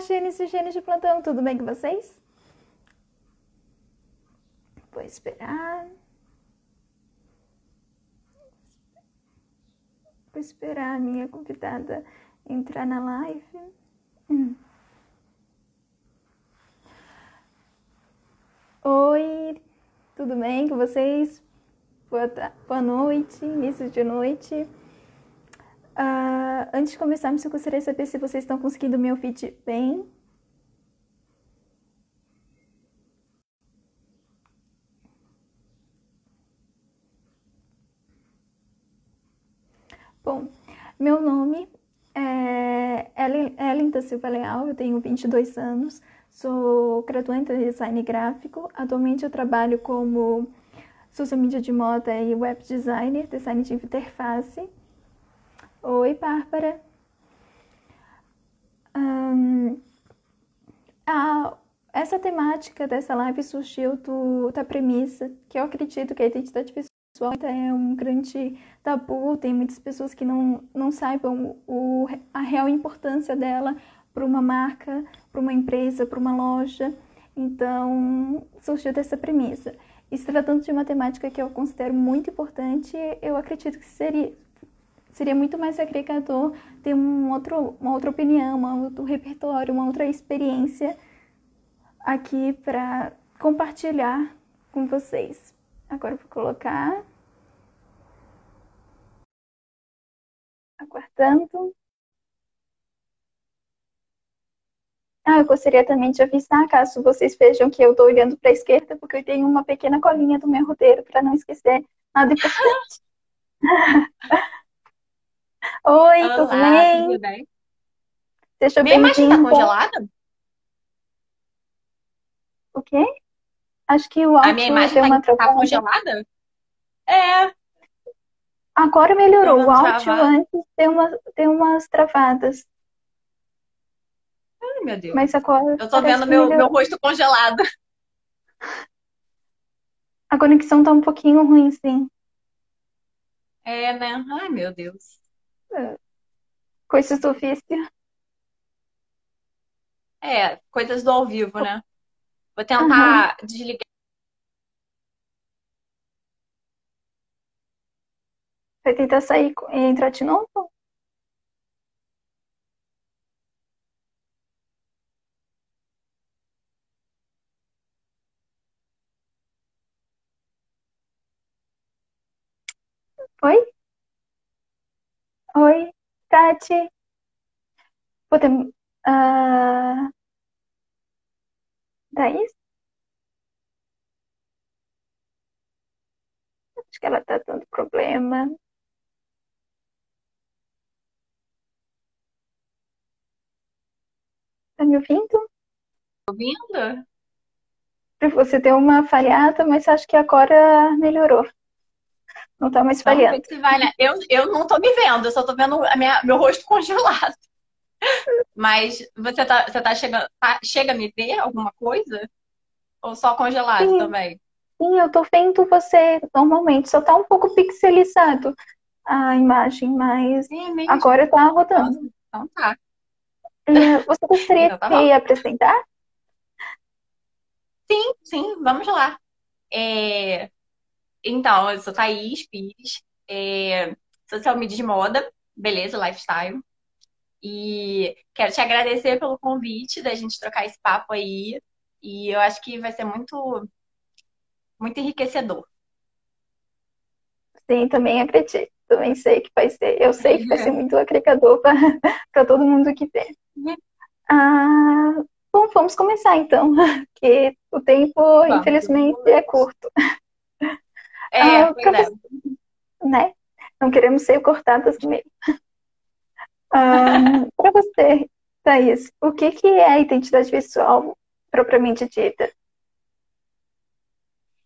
Gênesis e Gênesis de plantão, tudo bem com vocês? Vou esperar. Vou esperar a minha convidada entrar na live. Oi, tudo bem com vocês? Boa, boa noite, início de noite. Uh, antes de começarmos, eu gostaria de saber se vocês estão conseguindo me ouvir bem. Bom, meu nome é Ellen da Silva Leal, eu tenho 22 anos, sou graduanda em design gráfico. Atualmente eu trabalho como social media de moda e web designer, design de interface. Oi, Bárbara. Um, a, essa temática dessa live surgiu do, da premissa que eu acredito que a identidade visual é um grande tabu, tem muitas pessoas que não, não saibam o, a real importância dela para uma marca, para uma empresa, para uma loja. Então, surgiu dessa premissa. E se tratando de uma temática que eu considero muito importante, eu acredito que seria, seria muito mais agregador ter um outro, uma outra opinião, um outro repertório, uma outra experiência aqui para compartilhar com vocês. Agora vou colocar. Aguardando. Ah, eu gostaria também de avisar, caso vocês vejam que eu estou olhando para a esquerda, porque eu tenho uma pequena colinha do meu roteiro para não esquecer nada importante. Oi, Olá, tudo bem? tudo bem? Seja Minha imagem tá congelada? O quê? Acho que o A minha áudio imagem deu tá, uma tá travada. congelada? É, Agora melhorou. O áudio antes deu, uma, deu umas travadas, Ai, meu Deus. mas agora Eu tô vendo meu, meu rosto congelado. A conexão tá um pouquinho ruim, sim. É, né? Ai, meu Deus. Coisas do ofício. É, coisas do ao vivo, né? Vou tentar desligar. Vai tentar sair e entrar de novo? Oi? Tati. Podemos. Ah, Thaís? Acho que ela tá dando problema. Tá me ouvindo? Ouvindo? Você deu uma falhada, mas acho que agora melhorou. Não tá mais ver falhando. se vai, né? Eu, eu não tô me vendo, eu só tô vendo minha, meu rosto congelado. Mas você tá, você tá chegando, tá- chega a me ver alguma coisa? Ou só congelado Sim, também? sim, eu tô vendo você normalmente. Só tá um pouco pixelizado a imagem, mas mesmo? agora tá Nossa, rodando. então tá. É, Você gostaria Então tá de apresentar? Sim, sim, vamos lá. É, então, eu sou Thaís Pires, é, social media de moda, beleza, lifestyle. E quero te agradecer pelo convite da gente trocar esse papo aí. E eu acho que vai ser muito, muito enriquecedor. Sim, também acredito. Também sei que vai ser. Eu sei que vai ser muito agregador para todo mundo que vê. Ah, bom, vamos começar então, porque o tempo, Vamos. infelizmente, é curto, É, Ah, é. né? Não queremos ser cortadas no meio. Ah, para você, Thaís, o que que é a identidade visual propriamente dita?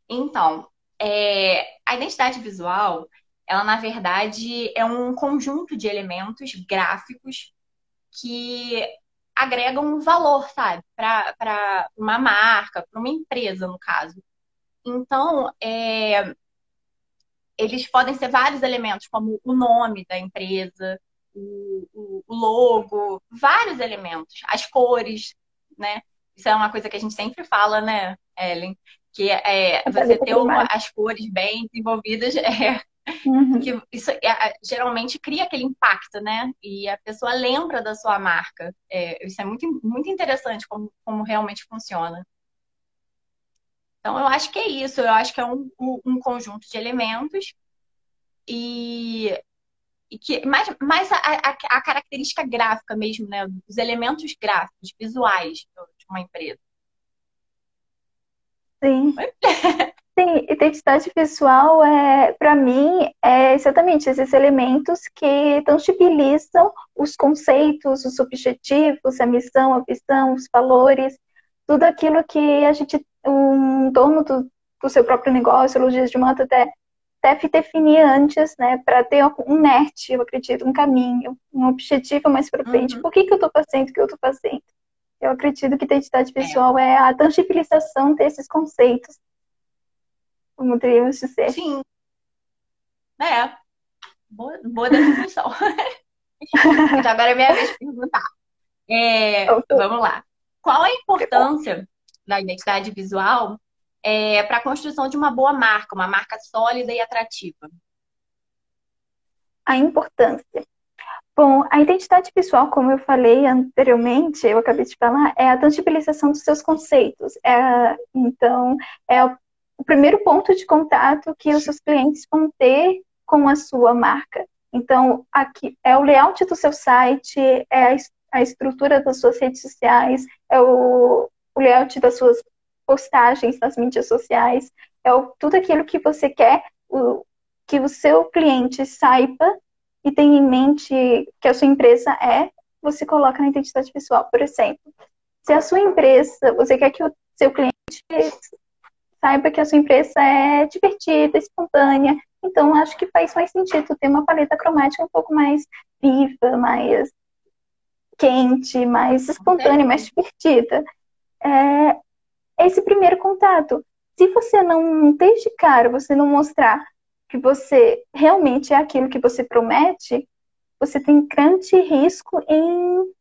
Então, é, a identidade visual, ela na verdade é um conjunto de elementos gráficos que agregam um valor, sabe, para uma marca, para uma empresa, no caso. Então, é, eles podem ser vários elementos, como o nome da empresa, o, o logo, vários elementos, as cores, né? Isso é uma coisa que a gente sempre fala, né, Ellen? Que é você ter uma, as cores bem desenvolvidas é, Uhum. Que isso é, geralmente cria aquele impacto, né? E a pessoa lembra da sua marca. É, isso é muito, muito interessante como, como realmente funciona. Então, eu acho que é isso. Eu acho que é um, um conjunto de elementos e, e que mais, mais a, a, a, característica gráfica mesmo, né? Os elementos gráficos, visuais de uma empresa. Sim. Sim, identidade visual é, para mim, é exatamente esses elementos que tangibilizam os conceitos, os objetivos, a missão, a visão, os valores, tudo aquilo que a gente, um dono do, do seu próprio negócio, Luiz de Mota, até deve definir antes, né, para ter um norte, eu acredito, um caminho, um objetivo mais para frente. Uhum. Por que, que eu estou fazendo o que eu estou fazendo? Eu acredito que identidade visual é. é a tangibilização desses conceitos como teríamos dizer. Sim. É. Boa, boa definição. então agora é minha vez de perguntar. É, vamos lá. Qual a importância da identidade visual é, para a construção de uma boa marca, uma marca sólida e atrativa? A importância. Bom, a identidade visual, como eu falei anteriormente, eu acabei de falar, é a tangibilização dos seus conceitos. É, então, é o primeiro ponto de contato que os seus clientes vão ter com a sua marca. Então, aqui é o layout do seu site, é a, estrutura das suas redes sociais, é o, o layout das suas postagens nas mídias sociais, é o, tudo aquilo que você quer o, que o seu cliente saiba e tenha em mente que a sua empresa é, você coloca na identidade visual. Por exemplo, se a sua empresa, você quer que o seu cliente saiba que a sua empresa é divertida, espontânea. Então, acho que faz mais sentido ter uma paleta cromática um pouco mais viva, mais quente, mais espontânea, mais divertida. É esse primeiro contato. Se você não, desde cara, você não mostrar que você realmente é aquilo que você promete, você tem grande risco em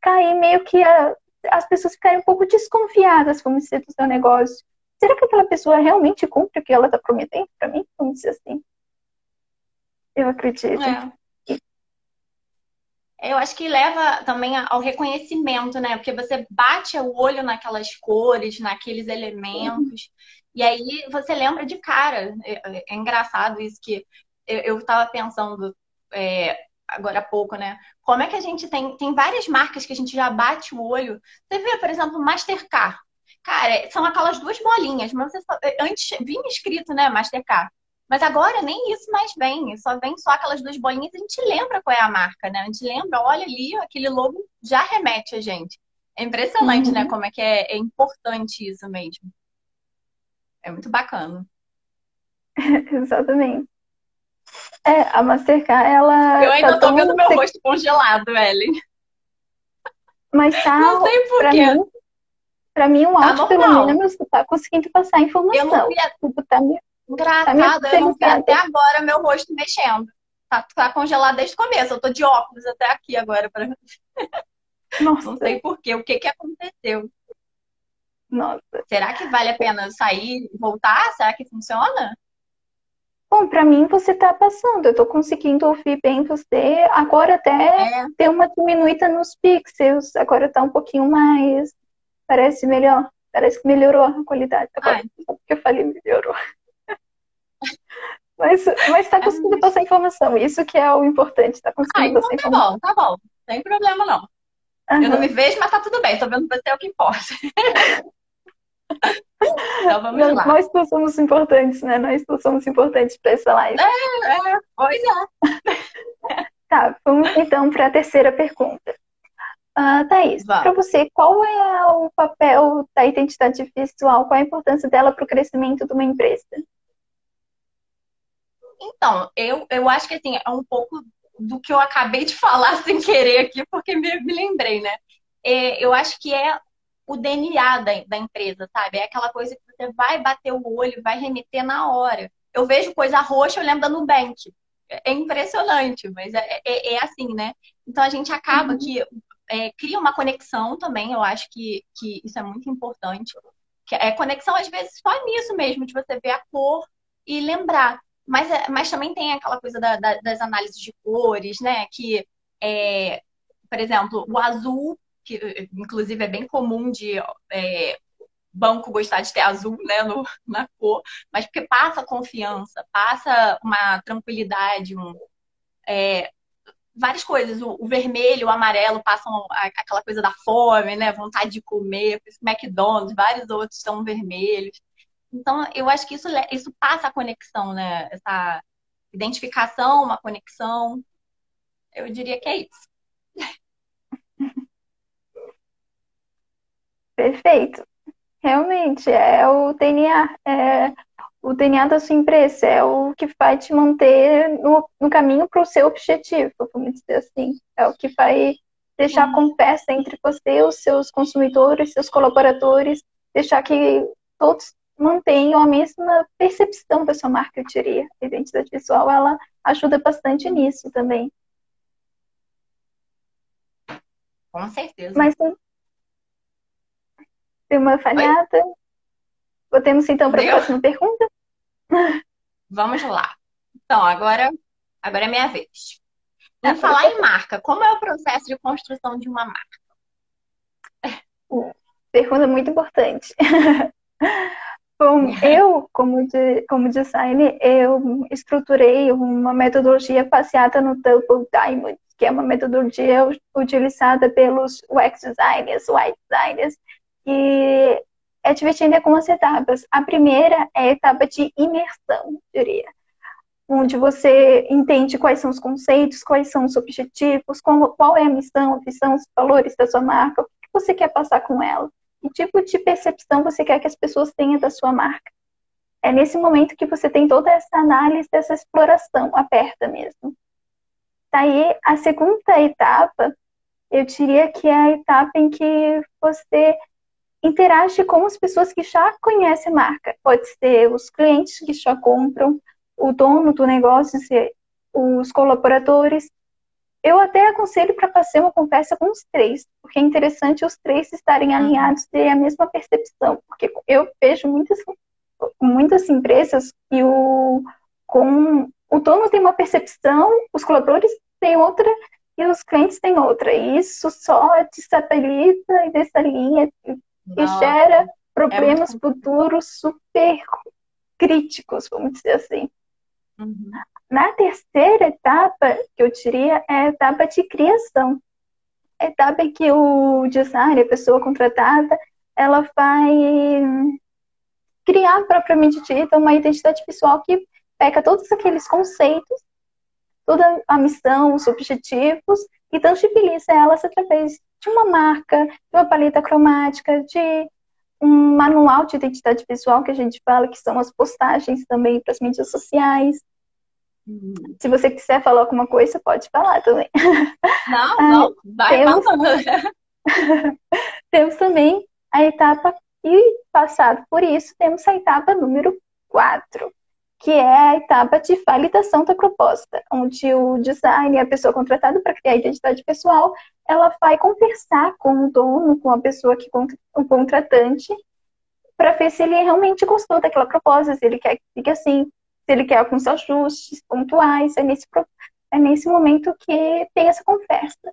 cair meio que a, as pessoas ficarem um pouco desconfiadas, vamos dizer, do seu negócio será que aquela pessoa realmente cumpre o que ela está prometendo para mim? Vamos dizer assim. Eu acredito. É. Eu acho que leva também ao reconhecimento, né? Porque você bate o olho naquelas cores, naqueles elementos, e aí você lembra de cara. É, é engraçado isso que eu estava pensando é, agora há pouco, né? Como é que a gente tem, tem várias marcas que a gente já bate o olho. Você vê, por exemplo, Mastercard. Cara, são aquelas duas bolinhas, mas você só, antes vinha escrito, né, Mastercard. Mas agora nem isso mais vem, só vem só aquelas duas bolinhas e a gente lembra qual é a marca, né? A gente lembra, olha ali, aquele logo já remete a gente. É impressionante, né, uhum. né, como é que é, é importante isso mesmo. É muito bacana. Exatamente. É, a Mastercard, ela. Eu ainda tá tô vendo meu rosto congelado, Ellen. Mas tá. Não sei porquê. Mim, Pra mim, um tá áudio, pelo menos, tá conseguindo passar informação. Eu não vi a... tipo, tá me... Engraçado, tá eu não vi até agora meu rosto mexendo. Tá, tá congelado desde o começo. Eu tô de óculos até aqui agora. Pra... Nossa. Não sei porquê. O que que aconteceu? Nossa. Será que vale a pena sair e voltar? Será que funciona? Bom, para mim você tá passando. Eu tô conseguindo ouvir bem você. Agora até é. deu uma diminuída nos pixels. Agora tá um pouquinho mais Parece melhor. Parece que melhorou a qualidade. Agora, porque eu falei melhorou. Mas, mas tá conseguindo passar informação. Isso que é o importante. Tá conseguindo ah, então passar tá bom, tá bom. Sem problema, não. Uhum. Eu não me vejo, mas tá tudo bem. Tô vendo você é o que importa. então vamos não, lá. Nós todos somos importantes, né? Nós todos somos importantes para essa live. É, é, pois é. tá, vamos então para a terceira pergunta. Uh, Thaís, para você, qual é o papel da identidade visual? Qual a importância dela para o crescimento de uma empresa? Então, eu, eu acho que assim, é um pouco do que eu acabei de falar sem querer aqui, porque me, me lembrei, né? É, eu acho que é o DNA da, da empresa, sabe? É aquela coisa que você vai bater o olho, vai remeter na hora. Eu vejo coisa roxa, eu lembro da Nubank. é impressionante, mas é, é, é assim, né? Então a gente acaba uhum. que é, cria uma conexão também, eu acho que, que isso é muito importante. Que é conexão, às vezes, só nisso mesmo, de você ver a cor e lembrar. Mas, é, mas também tem aquela coisa da, da, das análises de cores, né? Que, é, por exemplo, o azul, que inclusive é bem comum de é, banco gostar de ter azul né, no, na cor, mas porque passa confiança, passa uma tranquilidade, um, é, várias coisas. O, o, vermelho, o amarelo passam aquela coisa da fome, né? Vontade de comer, McDonald's, vários outros são vermelhos. Então, eu acho que isso, isso passa a conexão, né? Essa identificação, uma conexão. Eu diria que é isso. Perfeito. Realmente, é o DNA, é o DNA da sua empresa, é o que vai te manter no, no caminho para o seu objetivo, vamos dizer assim. É o que vai deixar conversa entre você, os seus consumidores, seus colaboradores, deixar que todos mantenham a mesma percepção da sua marca, eu diria. A identidade visual, ela ajuda bastante nisso também. Com certeza. Mas Deu uma falhada. Oi? Podemos então para a próxima pergunta? Vamos lá. Então, agora, agora é minha vez. Em tá, falar em marca, como é o processo de construção de uma marca? Pergunta muito importante. Bom, eu, como, de, como designer, eu estruturei uma metodologia baseada no Double Diamond, que é uma metodologia utilizada pelos UX designers, white designers, e é dividida em algumas etapas. A primeira é a etapa de imersão, diria, onde você entende quais são os conceitos, quais são os objetivos, qual, qual é a missão, a visão, os valores da sua marca, o que você quer passar com ela, que tipo de percepção você quer que as pessoas tenham da sua marca. É nesse momento que você tem toda essa análise, essa exploração aberta mesmo. Daí, a segunda etapa, eu diria que é a etapa em que você interage com as pessoas que já conhecem a marca. Pode ser os clientes que já compram, o dono do negócio, os colaboradores. Eu até aconselho para fazer uma conversa com os três, porque é interessante os três estarem uhum. alinhados, ter a mesma percepção. Porque eu vejo muitas, muitas empresas que o, com, o dono tem uma percepção, os colaboradores têm outra e os clientes têm outra. E isso só desestabiliza e desalinha e gera problemas é futuros super críticos, vamos dizer assim. Uhum. Na terceira etapa, que eu diria, é a etapa de criação. A etapa em que o designer, a pessoa contratada, ela vai criar propriamente dita uma identidade visual que pega todos aqueles conceitos, toda a missão, os objetivos e tangibiliza elas através de uma marca, de uma paleta cromática, de um manual de identidade visual que a gente fala, que são as postagens também para as mídias sociais. Se você quiser falar alguma coisa, pode falar também. Não, não, vai temos... temos também a etapa, e passado por isso, temos a etapa número 4, que é a etapa de validação da proposta, onde o design, a pessoa contratada para criar a identidade pessoal, ela vai conversar com o dono, com a pessoa que o contratante, para ver se ele realmente gostou daquela proposta, se ele quer que fique assim, se ele quer alguns ajustes pontuais, é nesse, é nesse momento que tem essa conversa.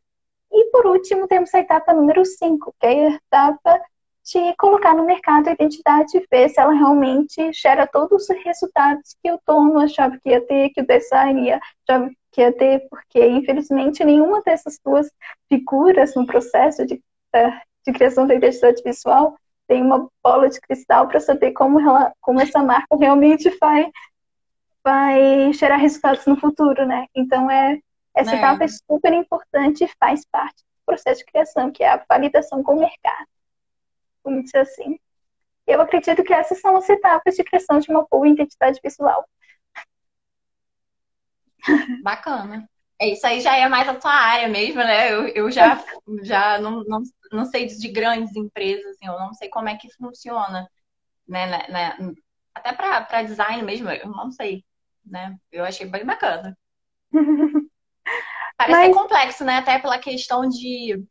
E por último, temos a etapa número 5, que é a etapa de colocar no mercado a identidade e ver se ela realmente gera todos os resultados que o dono achava que ia ter, que o design achava que ia ter, porque infelizmente nenhuma dessas duas figuras no processo de, de criação da identidade visual tem uma bola de cristal para saber como, ela, como essa marca realmente vai, vai gerar resultados no futuro, né? Então é essa é. etapa é super importante e faz parte do processo de criação, que é a validação com o mercado vamos dizer assim. Eu acredito que essas são as etapas de criação de uma boa identidade visual. Bacana. É, isso aí já é mais a tua área mesmo, né? Eu, eu já, já não, não, não sei de grandes empresas, assim, eu não sei como é que funciona. Né, né, né? Até para design mesmo, eu não sei. Né? Eu achei bem bacana. Parece Mas... complexo, né? Até pela questão de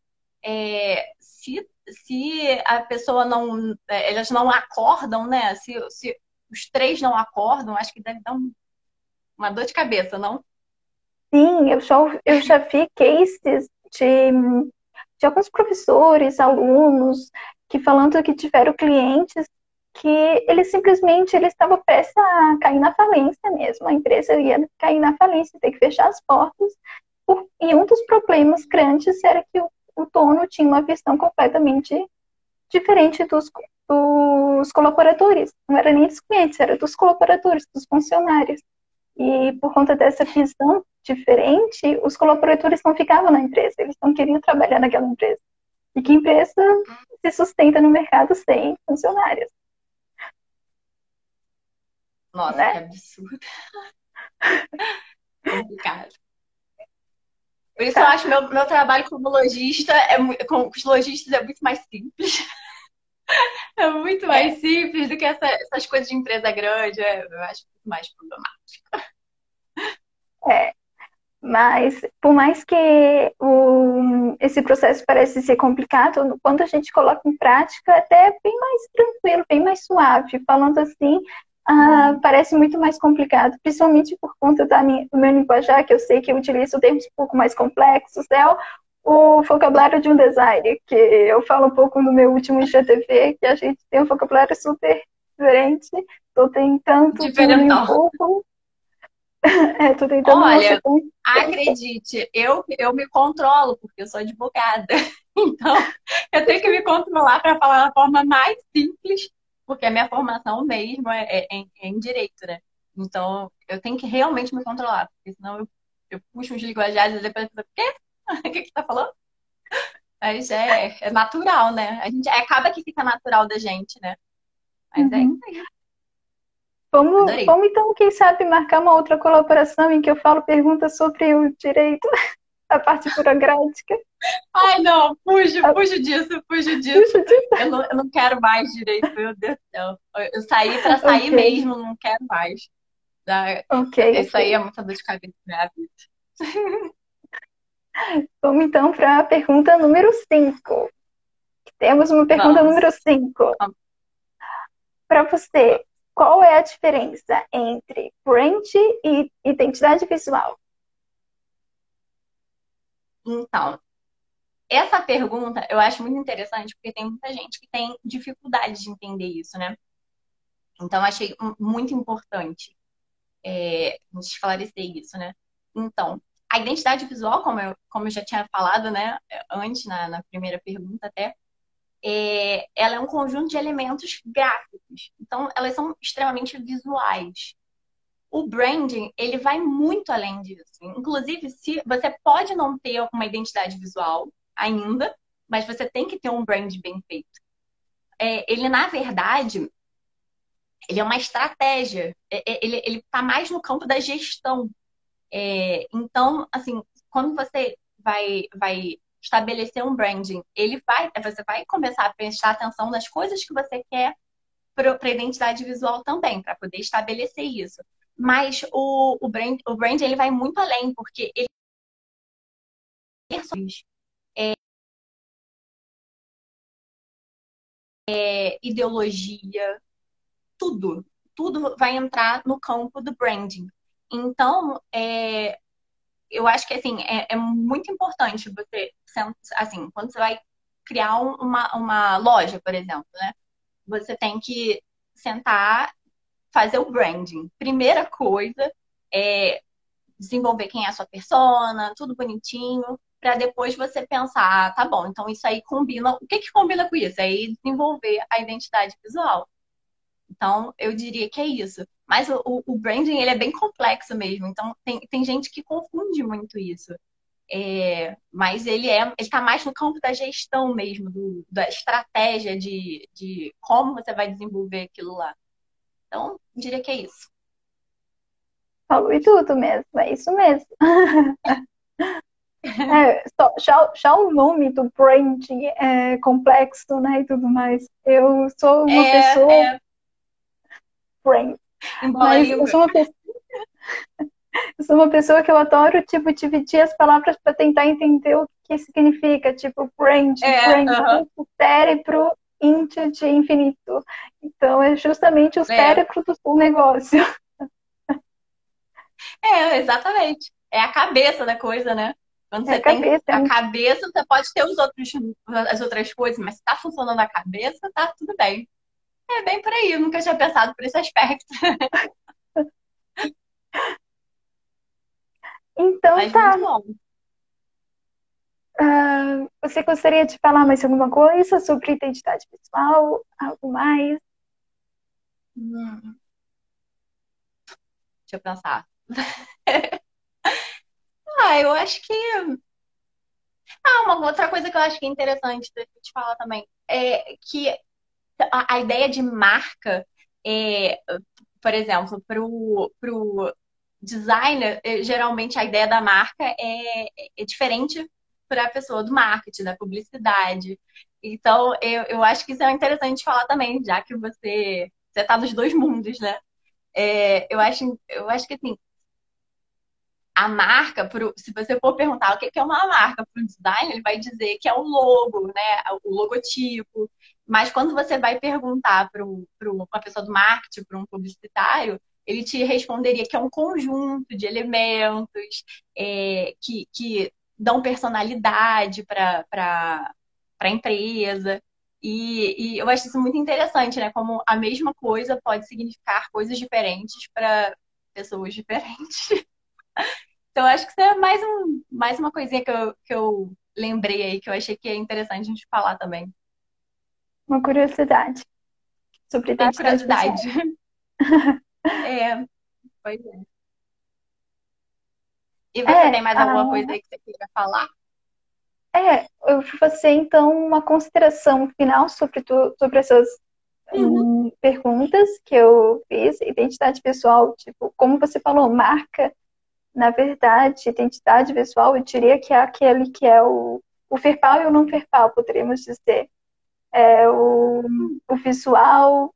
é, se, se a pessoa não. É, elas não acordam, né? Se, se os três não acordam, acho que deve dar um, uma dor de cabeça, não? Sim, eu já, eu já vi cases de, de alguns professores, alunos, que falando que tiveram clientes que eles simplesmente ele estava prestes a cair na falência mesmo, a empresa ia cair na falência, ter que fechar as portas. E um dos problemas grandes era que o, o dono tinha uma visão completamente diferente dos, dos colaboradores. Não era nem dos clientes, era dos colaboradores, dos funcionários. E por conta dessa visão diferente, os colaboradores não ficavam na empresa, eles não queriam trabalhar naquela empresa. E que empresa se sustenta no mercado sem funcionários? Nossa, né? que absurdo. Complicado. Por isso tá. eu acho meu, meu trabalho como lojista, é, com os lojistas é muito mais simples. É muito mais é. simples do que essa, essas coisas de empresa grande. É, eu acho muito mais problemático. É. Mas, por mais que o, esse processo parece ser complicado, quando a gente coloca em prática, até é bem mais tranquilo, bem mais suave. Falando assim, ah, parece muito mais complicado, principalmente por conta da minha, do meu linguajar, que eu sei que eu utilizo termos um pouco mais complexos, é o, o vocabulário de um designer, que eu falo um pouco no meu último IGTV, que a gente tem um vocabulário super diferente, estou tentando um pouco. É, tô tentando Olha, acredite, eu, eu me controlo, porque eu sou advogada. Então, eu tenho que me controlar para falar da forma mais simples porque a minha formação mesmo é, é, é, é, em direito, né? Então, eu tenho que realmente me controlar, porque senão eu, eu puxo uns linguajares e depois eu quê? o que, que você tá falando? Mas é, é natural, né? A gente acaba que fica natural da gente, né? Mas é uhum. é isso aí. Vamos, vamos então, quem sabe, marcar uma outra colaboração em que eu falo perguntas sobre o direito, a parte burocrática. Ai, não, fujo, fujo disso, fujo disso. Eu não, eu não quero mais direito, meu Deus do céu. Eu saí pra sair okay. mesmo, não quero mais. Ok. Isso aí é muita dor de cabeça na minha vida. Vamos então para a pergunta número 5. Temos uma pergunta Vamos. número 5. Para você, qual é a diferença entre brand e identidade visual? Então, essa pergunta eu acho muito interessante porque tem muita gente que tem dificuldade de entender isso, né? Então, achei muito importante é, esclarecer isso, né? Então, a identidade visual, como eu, como eu já tinha falado, né, antes, na, na primeira pergunta até, é, ela é um conjunto de elementos gráficos. Então, elas são extremamente visuais. O branding, ele vai muito além disso. Inclusive, se você pode não ter uma identidade visual, ainda, mas você tem que ter um brand bem feito. É, ele, na verdade, ele é uma estratégia. É, é ele está mais no campo da gestão. É, então, assim, quando você vai, vai estabelecer um branding, ele vai, você vai começar a prestar atenção nas coisas que você quer para a identidade visual também, para poder estabelecer isso. Mas o, o, brand, o brand ele vai muito além, porque ele é, ideologia, tudo. Tudo vai entrar no campo do branding. Então, é, eu acho que assim, é, é, muito importante você, assim, quando você vai criar uma, uma loja, por exemplo, né? Você tem que sentar, fazer o branding. Primeira coisa é desenvolver quem é a sua persona, tudo bonitinho para depois você pensar, ah, tá bom, então isso aí combina. O que, que combina com isso? É aí desenvolver a identidade visual. Então, eu diria que é isso. Mas o, o branding, ele é bem complexo mesmo. Então, tem, tem gente que confunde muito isso. É, mas ele é, ele está mais no campo da gestão mesmo, do, da estratégia de, de como você vai desenvolver aquilo lá. Então, eu diria que é isso. Falou e tudo mesmo, é isso mesmo. É, só, já, já o nome do branding é complexo, né, e tudo mais. Eu sou uma é, pessoa... É. Brand. Mas eu sou uma pessoa... Eu sou uma pessoa que eu adoro, tipo, dividir as palavras para tentar entender o que significa, tipo, brain, É, brain, aham. tipo, cérebro, int de infinito. Então, é justamente o É, cérebro do negócio. é, exatamente. É a cabeça da coisa, né? Quando É você a tem cabeça, é a cabeça, você pode ter os outros, as outras coisas, mas se tá funcionando a cabeça, tá tudo bem. É bem por aí, eu nunca tinha pensado por esse aspecto, Então, mas tá. Ah, você gostaria de falar mais alguma coisa sobre identidade pessoal? Algo mais? Hum, deixa eu pensar. Ah, eu acho que. Ah, uma outra coisa que eu acho que é interessante da gente falar também é que a, ideia de marca é, por exemplo, pro, pro designer, eh, geralmente a ideia da marca é, é diferente para a pessoa do marketing, da publicidade. Então, eu, eu acho que isso é interessante falar também, já que você você está nos dois mundos, né? É, eu acho, eu acho que assim, a marca, pro, se você for perguntar o que é uma marca para o designer, ele vai dizer que é o logo, né? O logotipo. Mas quando você vai perguntar para uma pessoa do marketing, para um publicitário, ele te responderia que é um conjunto de elementos é, que, que dão personalidade para a empresa. E, e, eu acho isso muito interessante, né? Como a mesma coisa pode significar coisas diferentes para pessoas diferentes. Então, acho que isso é mais, um, mais uma coisinha que eu, que eu lembrei aí, que eu achei que é interessante a gente falar também. Uma curiosidade sobre A identidade curiosidade. É, pois é. E você É, tem mais alguma coisa aí que você queira falar? é, eu você então uma consideração final sobre, tu, sobre essas Uhum. hum, perguntas que eu fiz. Identidade pessoal, tipo, como você falou, marca, na verdade, identidade pessoal, eu diria que é aquele que é o, o verbal e o não verbal, poderíamos dizer. É o, o visual,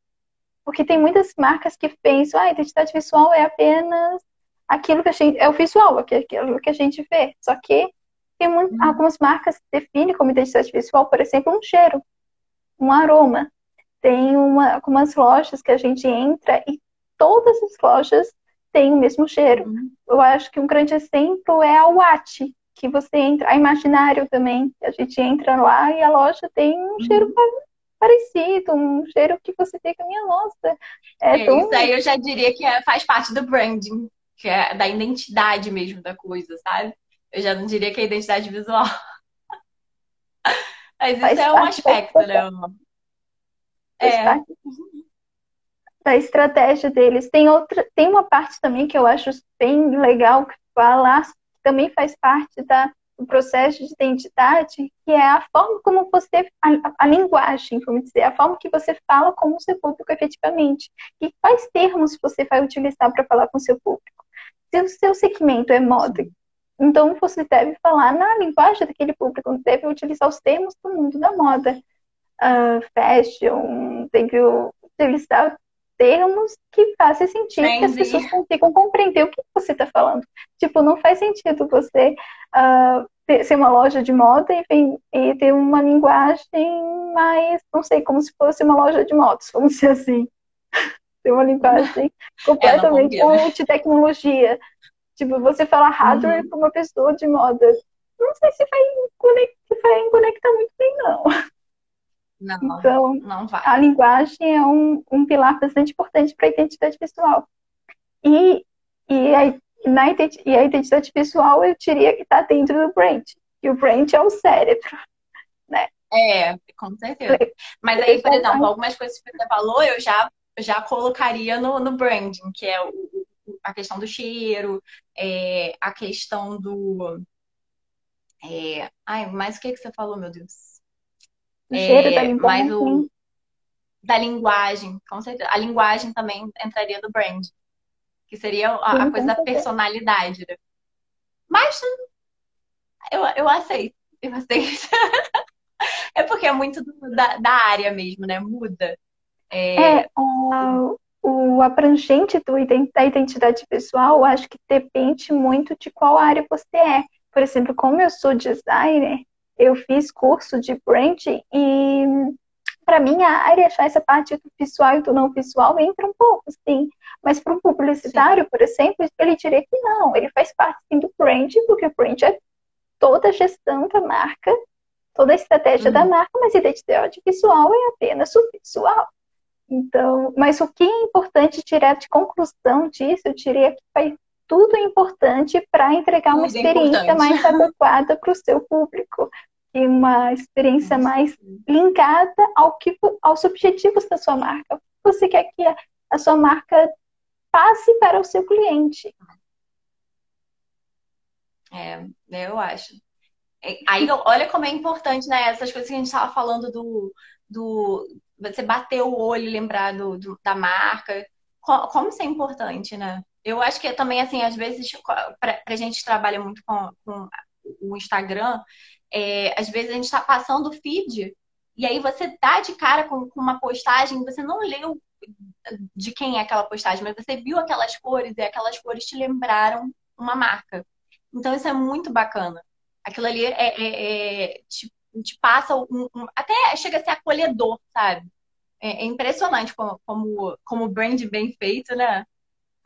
porque tem muitas marcas que pensam, ah, identidade visual é apenas aquilo que a gente, é o visual, aquilo que a gente vê. Só que tem muito, Uhum. algumas marcas que definem como identidade visual, por exemplo, um cheiro, um aroma. Tem uma, algumas lojas que a gente entra e todas as lojas têm o mesmo cheiro. Uhum. Eu acho que um grande exemplo é a Watch, que você entra, a Imaginário também, a gente entra lá e a loja tem um cheiro Uhum. parecido, um cheiro que você fica, minha nossa, é É, tão isso aí eu já diria que é- faz parte do branding, que é da identidade mesmo da coisa, sabe? Eu já não diria que é identidade visual. Mas isso faz é um aspecto, né? É. parte da estratégia deles. Tem outra, tem uma parte também que eu acho bem legal que fala, que também faz parte da, do processo de identidade, que é a forma como você, a, a linguagem, vamos dizer, a forma que você fala com o seu público efetivamente. E quais termos você vai utilizar para falar com o seu público? Se o seu segmento é moda, então você deve falar na linguagem daquele público, deve utilizar os termos do mundo da moda. Uh, fashion, tem que utilizar termos que façam sentido, que as pessoas consigam compreender o que você está falando. Tipo, não faz sentido você uh, ter, ser uma loja de moda e, e ter uma linguagem mais, não sei, como se fosse uma loja de motos, vamos dizer assim. Ter uma linguagem completamente combina. multi-tecnologia. Tipo, você falar hardware Uhum. para uma pessoa de moda. Não sei se vai, se vai conectar muito bem, não. Não, Então, não vai. a linguagem é um, um pilar bastante importante para a identidade pessoal. E, e, a, na e a identidade pessoal, eu diria que está dentro do brand. E o brand é o cérebro. É, com certeza. Mas aí, por exemplo, algumas coisas que você falou, eu já, já colocaria no, no branding, que é o- a questão do cheiro, é, a questão do. é, ai, mas o que que você falou, meu Deus? O cheiro da É, mas linguagem. o da linguagem, com certeza. A linguagem também entraria no branding, que seria a, a coisa da personalidade, né? Mas eu, eu aceito, eu aceito. É porque é muito do- da, da área mesmo, né? Muda. É, É, o o abrangente do, da identidade pessoal, eu acho que depende muito de qual área você é. Por exemplo, como eu sou designer, eu fiz curso de branding e para mim a área já essa parte do visual e do não visual entra um pouco, sim. Mas para um publicitário, sim. por exemplo, ele diria que não, ele faz parte sim, do branding, porque o branding é toda a gestão da marca, toda a estratégia uhum. da marca, mas identidade visual é apenas o visual. Então, mas o que é importante tirar de conclusão disso, eu diria que faz tudo é importante para entregar uma experiência mais adequada para o seu público e uma experiência mais ligada ao que, aos objetivos da sua marca. Você quer que a sua marca passe para o seu cliente. É, eu acho. É, aí, olha como é importante, né? Essas coisas que a gente estava falando do, do você bater o olho e lembrar do, do, da marca. Como isso é importante, né? Eu acho que também, assim, às vezes, para a gente trabalha muito com, com o Instagram, é, às vezes a gente está passando o feed e aí você dá de cara com, com, uma postagem, você não leu de quem é aquela postagem, mas você viu aquelas cores e aquelas cores te lembraram uma marca. Então isso é muito bacana. Aquilo ali é, é, é te, te, passa um, um, até chega a ser acolhedor, sabe? É, é impressionante como, como, como brand bem feito, né?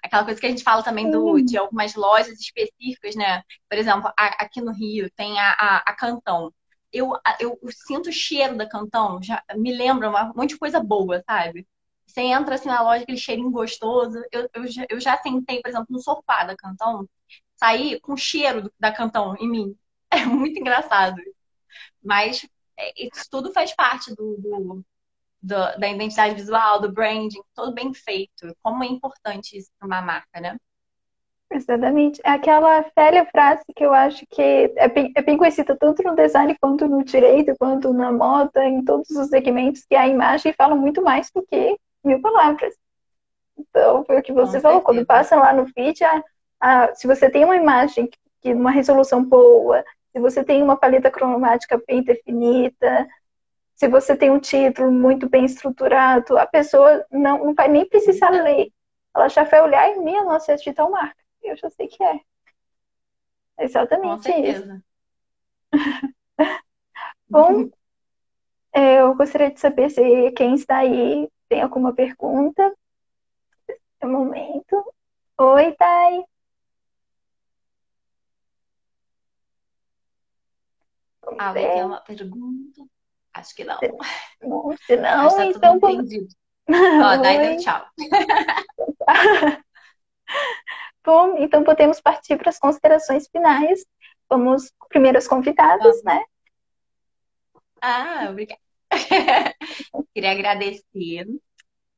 Aquela coisa que a gente fala também do, de algumas lojas específicas, né? Por exemplo, a, aqui no Rio tem a, a, a Cantão. Eu, eu, eu, sinto o cheiro da Cantão, já me lembra um monte de coisa boa, sabe? Você entra assim na loja, aquele cheirinho gostoso. Eu, eu, já, eu já sentei, por exemplo, no sofá da Cantão, saí com o cheiro do, da Cantão em mim. É muito engraçado. Mas é, isso tudo faz parte do, do do, da identidade visual, do branding, todo bem feito. Como é importante isso para uma marca, né? Exatamente. É aquela velha frase que eu acho que é bem, é bem conhecida tanto no design quanto no direito, quanto na moda, em todos os segmentos, que a imagem fala muito mais do que mil palavras. Então, foi o que você Com falou, certeza. quando passa lá no feed, a, a, se você tem uma imagem que, que uma resolução boa, se você tem uma paleta cromática bem definida, se você tem um título muito bem estruturado, a pessoa não, não vai nem precisar ler. Ela já vai olhar e, minha nossa, é de tal marca. Eu já sei que é. Exatamente isso. Bom, eu gostaria de saber se quem está aí tem alguma pergunta. Um momento. Oi, Thay. Alguém tem uma pergunta? Acho que não. Não, se não, tá então. Entendido. Ó, daí deu tchau. Bom, então podemos partir para as considerações finais. Vamos primeiro as convidadas, né? Ah, obrigada. Queria agradecer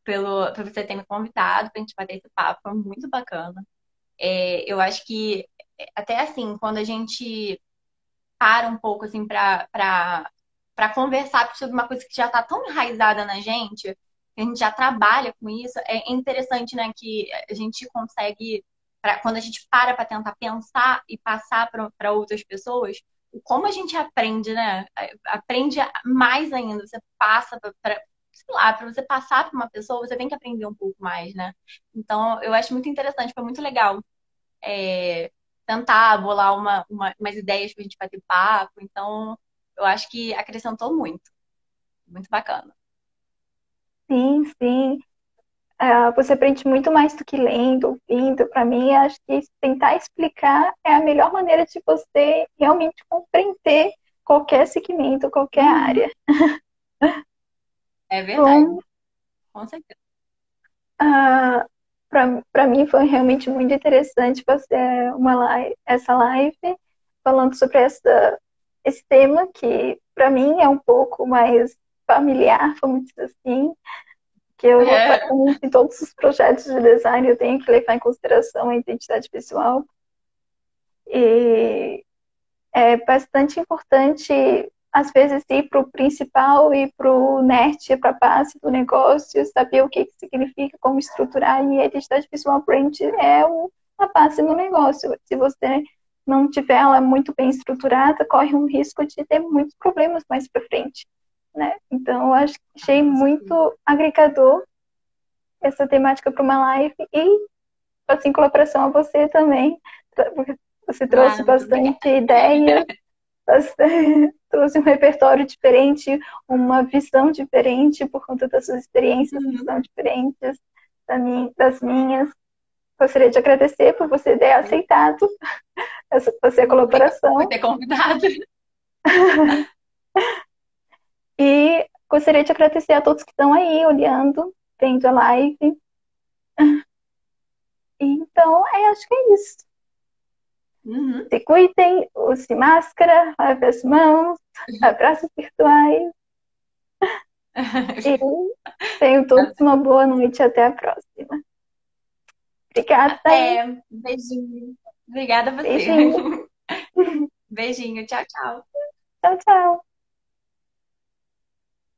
pelo, por você ter me convidado para a gente bater esse papo, foi muito bacana. É, eu acho que, até assim, quando a gente para um pouco assim para para conversar sobre uma coisa que já está tão enraizada na gente, que a gente já trabalha com isso, é interessante, né, que a gente consegue, pra, quando a gente para para tentar pensar e passar para outras pessoas, como a gente aprende, né? Aprende mais ainda. Você passa para, sei lá, para você passar para uma pessoa, você tem que aprender um pouco mais, né? Então, eu acho muito interessante, foi muito legal. É, tentar bolar uma, uma, umas ideias para a gente bater papo. Então, eu acho que acrescentou muito. Muito bacana. Sim, sim. Uh, você aprende muito mais do que lendo, ouvindo. Para mim, acho que tentar explicar é a melhor maneira de você realmente compreender qualquer segmento, qualquer uhum. área. É verdade. Bom, Com certeza. Uh, Para mim foi realmente muito interessante fazer uma live, essa live falando sobre essa esse tema que para mim é um pouco mais familiar, vamos dizer assim, que eu é. em todos os projetos de design eu tenho que levar em consideração a identidade visual e é bastante importante às vezes ir para o principal e para o net, para a base do negócio, saber o que, que significa, como estruturar e a identidade visual brand é a base do negócio. Se você não tiver ela muito bem estruturada, corre um risco de ter muitos problemas mais para frente, né? Então, eu achei muito agregador essa temática para uma live e, assim, colaboração a você também. Você trouxe ah, bastante ideia, trouxe um repertório diferente, uma visão diferente por conta das suas experiências uhum. que são diferentes das minhas. Gostaria de agradecer por você ter aceitado essa, essa colaboração. Por ter convidado. e gostaria de agradecer a todos que estão aí olhando, vendo a live. Então, é, acho que é isso. Uhum. Se cuidem, use máscara, lave as mãos, abraços virtuais. e tenham todos uma boa noite. Até a próxima. Obrigada. É, beijinho. Obrigada a você. Beijinho. beijinho. Tchau, tchau. Tchau, tchau.